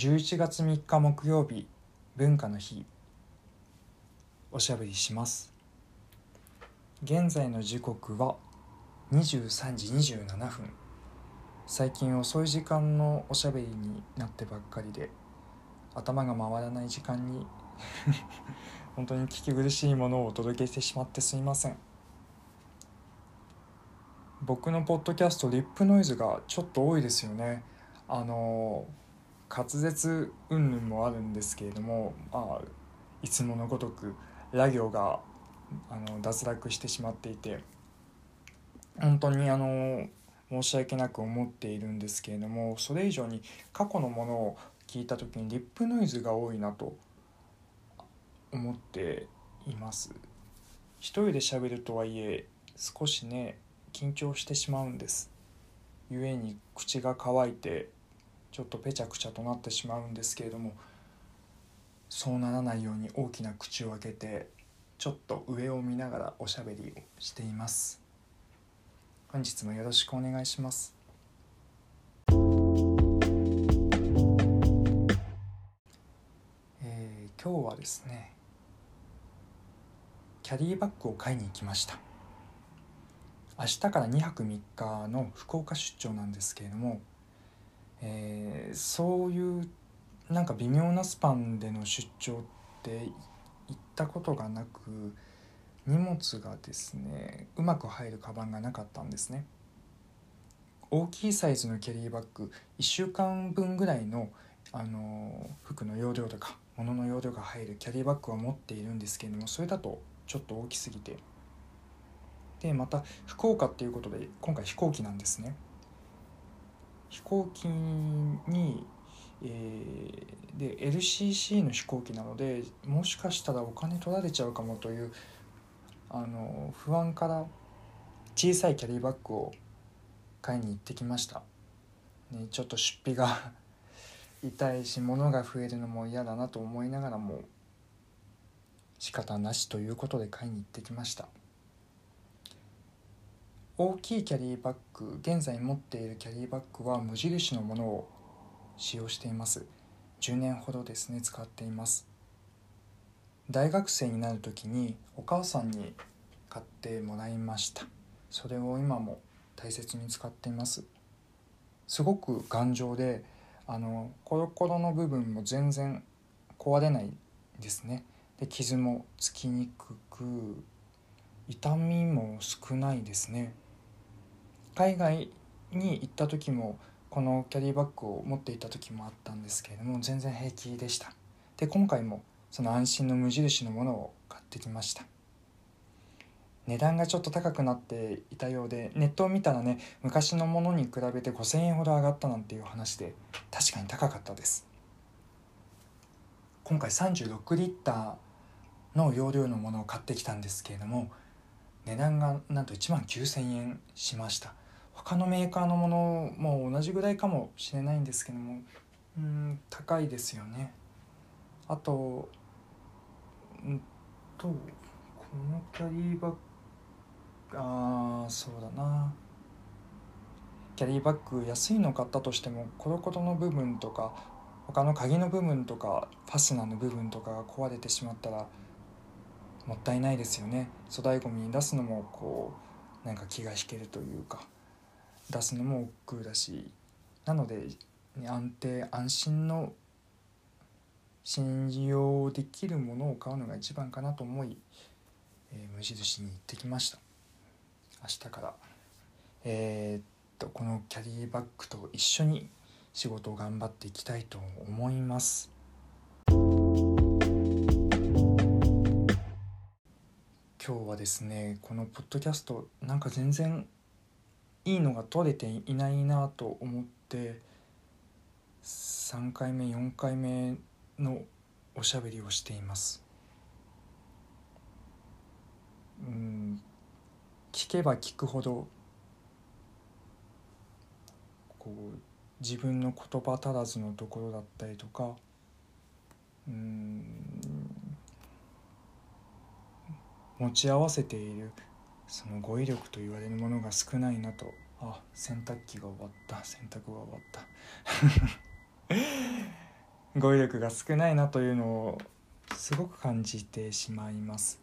11月3日木曜日文化の日おしゃべりします。現在の時刻は23時27分。最近遅い時間のおしゃべりになってばっかりで頭が回らない時間に 本当に聞き苦しいものをお届けしてしまってすいません。僕のポッドキャストリップノイズがちょっと多いですよね。あの滑舌云々もあるんですけれども、まあ、いつものごとくラ行があの脱落してしまっていて本当にあの申し訳なく思っているんですけれどもそれ以上に過去のものを聞いた時にリップノイズが多いなと思っています。一人で喋るとはいえ少しね緊張してしまうんです。故に口が乾いてちょっとぺちゃくちゃとなってしまうんですけれどもそうならないように大きな口を開けてちょっと上を見ながらおしゃべりをしています。本日もよろしくお願いします。えー、今日はですねキャリーバッグを買いに行きました。明日から2泊3日の福岡出張なんですけれども、えー、そういうなんか微妙なスパンでの出張って行ったことがなく荷物がですねうまく入るカバンがなかったんですね。大きいサイズのキャリーバッグ1週間分ぐらいのあの服の容量とか物の容量が入るキャリーバッグは持っているんですけれどもそれだとちょっと大きすぎて。でまた福岡っていうことで今回飛行機なんですね。飛行機に、えー、で LCC の飛行機なのでもしかしたらお金取られちゃうかもというあの不安から小さいキャリーバッグを買いに行ってきました、ね、ちょっと出費が 痛いし物が増えるのも嫌だなと思いながらも仕方なしということで買いに行ってきました。大きいキャリーバッグ現在持っているキャリーバッグは無印のものを使用しています。10年ほどですね使っています。大学生になる時にお母さんに買ってもらいました。それを今も大切に使っています。すごく頑丈であのコロコロの部分も全然壊れないですね。で傷もつきにくく痛みも少ないですね。海外に行った時もこのキャリーバッグを持っていた時もあったんですけれども全然平気でした。で今回もその安心の無印のものを買ってきました。値段がちょっと高くなっていたようでネットを見たらね昔のものに比べて5000円ほど上がったなんていう話で確かに高かったです。今回36リッターの容量のものを買ってきたんですけれども値段がなんと1万9000円しました。他のメーカーのものも同じぐらいかもしれないんですけどもうん高いですよね。あとうんとこのキャリーバッグあーそうだな。キャリーバッグ安いの買ったとしてもコロコロの部分とか他の鍵の部分とかファスナーの部分とかが壊れてしまったらもったいないですよね。粗大ごみに出すのもこうなんか気が引けるというか。出すのも億劫だしなので、安定安心の信用できるものを買うのが一番かなと思い、えー、無印に行ってきました。明日から。えー、っとこのキャリーバッグと一緒に仕事を頑張っていきたいと思います。今日はですねこのポッドキャストなんか全然いいのが撮れていないなと思って3回目4回目のおしゃべりをしています。うん聞けば聞くほどこう自分の言葉足らずのところだったりとかうん持ち合わせている。その語彙力と言われるものが少ないなと。あ洗濯機が終わった。洗濯が終わった。語彙力が少ないなというのをすごく感じてしまいます。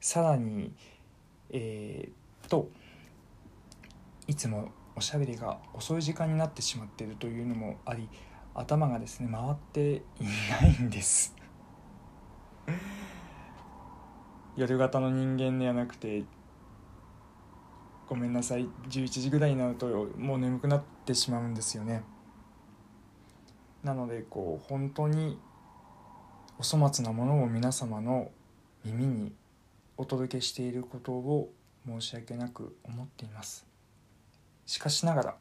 さらにえー、っといつもおしゃべりが遅い時間になってしまっているというのもあり頭がですね回っていないんです。夜型の人間ではなくてごめんなさい11時ぐらいになるともう眠くなってしまうんですよね。なのでこう本当にお粗末なものを皆様の耳にお届けしていることを申し訳なく思っています。しかしながら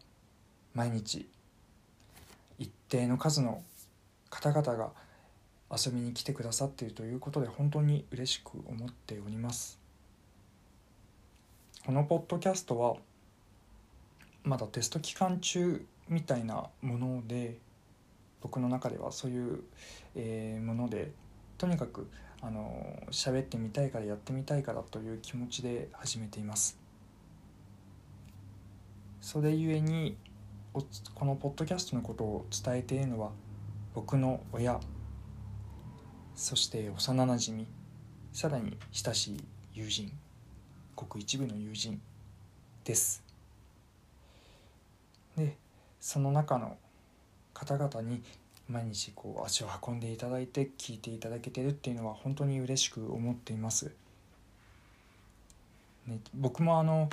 毎日一定の数の方々が遊びに来てくださっているということで本当に嬉しく思っております。このポッドキャストはまだテスト期間中みたいなもので僕の中ではそういう、えー、ものでとにかくあの喋ってみたいからやってみたいからという気持ちで始めています。それゆえにこのポッドキャストのことを伝えているのは僕の親。そして幼なじみさらに親しい友人ごく一部の友人ですでその中の方々に毎日こう足を運んでいただいて聞いていただけてるっていうのは本当に嬉しく思っています。ね、僕もあの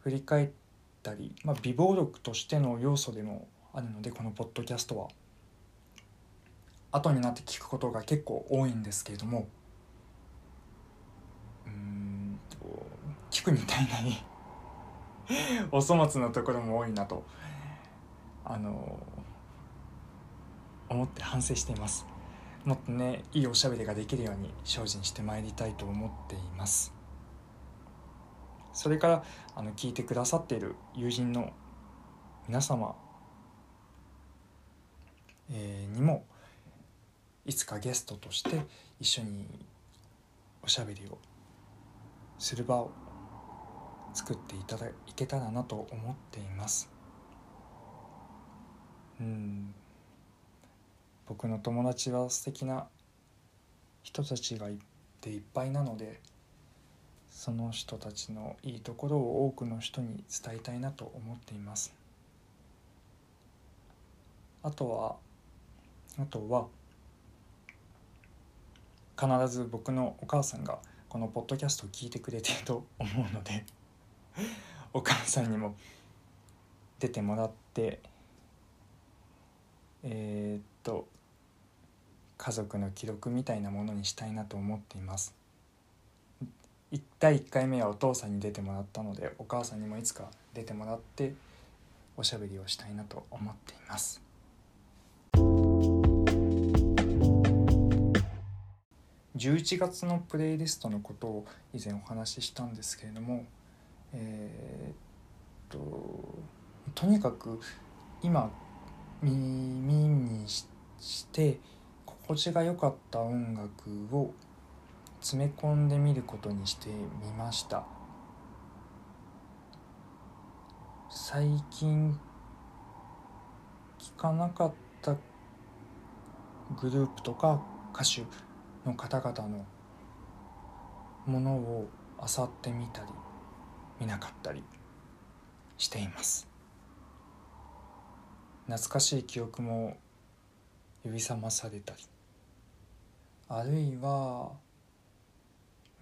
振り返ったり、まあ、美貌録としての要素でもあるのでこのポッドキャストは後になって聞くことが結構多いんですけれどもうんと聞くみたいなに お粗末なところも多いなとあの思って反省しています。もっとねいいおしゃべりができるように精進してまいりたいと思っています。それからあの聞いてくださっている友人の皆様、えー、にもいつかゲストとして一緒におしゃべりをする場を作っていただいけたらなと思っています。うん。僕の友達は素敵な人たちがいていっぱいなのでその人たちのいいところを多くの人に伝えたいなと思っています。あとはあとは必ず僕のお母さんがこのポッドキャストを聞いてくれてると思うので お母さんにも出てもらってえー、っと家族の記録みたいなものにしたいなと思っています。第1回目はお父さんに出てもらったのでお母さんにもいつか出てもらっておしゃべりをしたいなと思っています。11月のプレイリストのことを以前お話ししたんですけれどもえー、っととにかく今耳にして心地が良かった音楽を詰め込んでみることにしてみました。最近聞かなかったグループとか歌手の方々のものを漁ってみたり見なかったりしています。懐かしい記憶も呼び覚まされたり。あるいは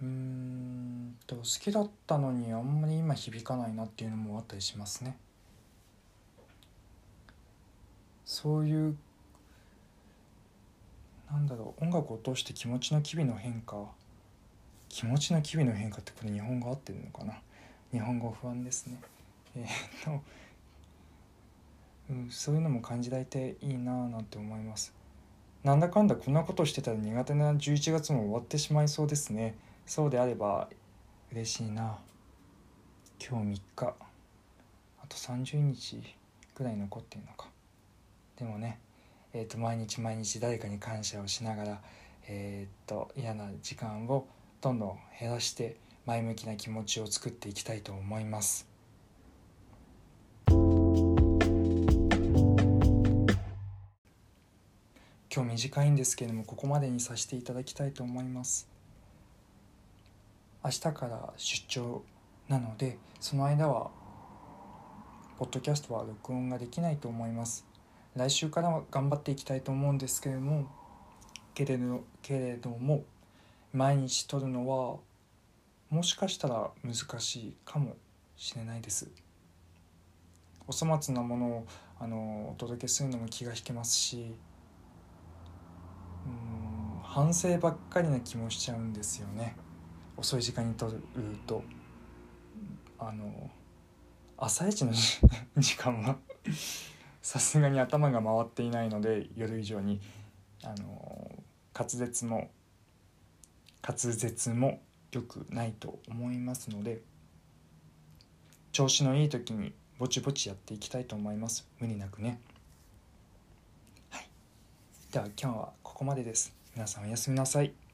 うんと好きだったのにあんまり今響かないなっていうのもあったりしますね。そういうなんだろう音楽を通して気持ちの機微の変化気持ちの機微の変化ってこれ日本語合ってるのかな？日本語不安ですね。えー、っと、うん、そういうのも感じられていいなぁなんて思います。なんだかんだこんなことしてたら苦手な11月も終わってしまいそうですね。そうであれば嬉しいな今日3日。あと30日くらい残ってるのか。でもねえーと、毎日毎日誰かに感謝をしながら、えーと嫌な時間をどんどん減らして前向きな気持ちを作っていきたいと思います。今日短いんですけれどもここまでにさせていただきたいと思います明日から出張なのでその間はポッドキャストは録音ができないと思います来週からは頑張っていきたいと思うんですけれどもけれどけれども毎日撮るのはもしかしたら難しいかもしれないです。お粗末なものをあのお届けするのも気が引けますしうん反省ばっかりな気もしちゃうんですよね。遅い時間に撮ると。あの朝一の時間は。さすがに頭が回っていないので夜以上にあの滑舌も滑舌も良くないと思いますので調子のいい時にぼちぼちやっていきたいと思います。無理なくね。はい。では今日はここまでです。皆さんおやすみなさい。